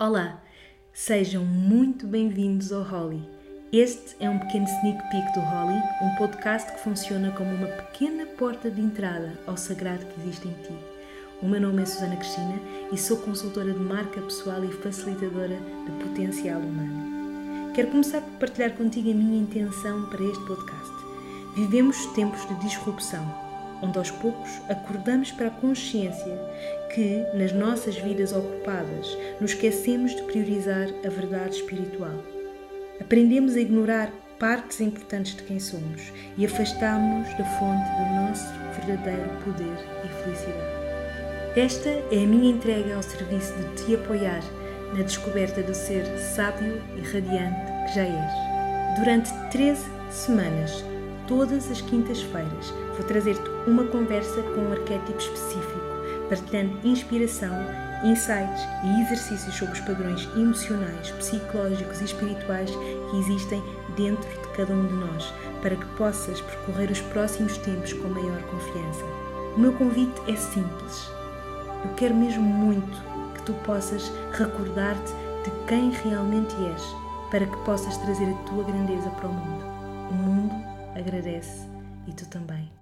Olá, sejam muito bem-vindos ao Holly. Este é um pequeno sneak peek do Holly, um podcast que funciona como uma pequena porta de entrada ao sagrado que existe em ti. O meu nome é Susana Cristina e sou consultora de marca pessoal e facilitadora de potencial humano. Quero começar por partilhar contigo a minha intenção para este podcast. Vivemos tempos de disrupção, onde aos poucos acordamos para a consciência que, nas nossas vidas ocupadas, nos esquecemos de priorizar a verdade espiritual. Aprendemos a ignorar partes importantes de quem somos e afastamos-nos da fonte do nosso verdadeiro poder e felicidade. Esta é a minha entrega ao serviço de te apoiar na descoberta do ser sábio e radiante que já és. Durante 13 semanas, todas as quintas-feiras, vou trazer-te uma conversa com um arquétipo específico, partilhando inspiração, insights e exercícios sobre os padrões emocionais, psicológicos e espirituais que existem dentro de cada um de nós, para que possas percorrer os próximos tempos com maior confiança. O meu convite é simples. Eu quero mesmo muito que tu possas recordar-te de quem realmente és, para que possas trazer a tua grandeza para o mundo. O mundo agradece e tu também.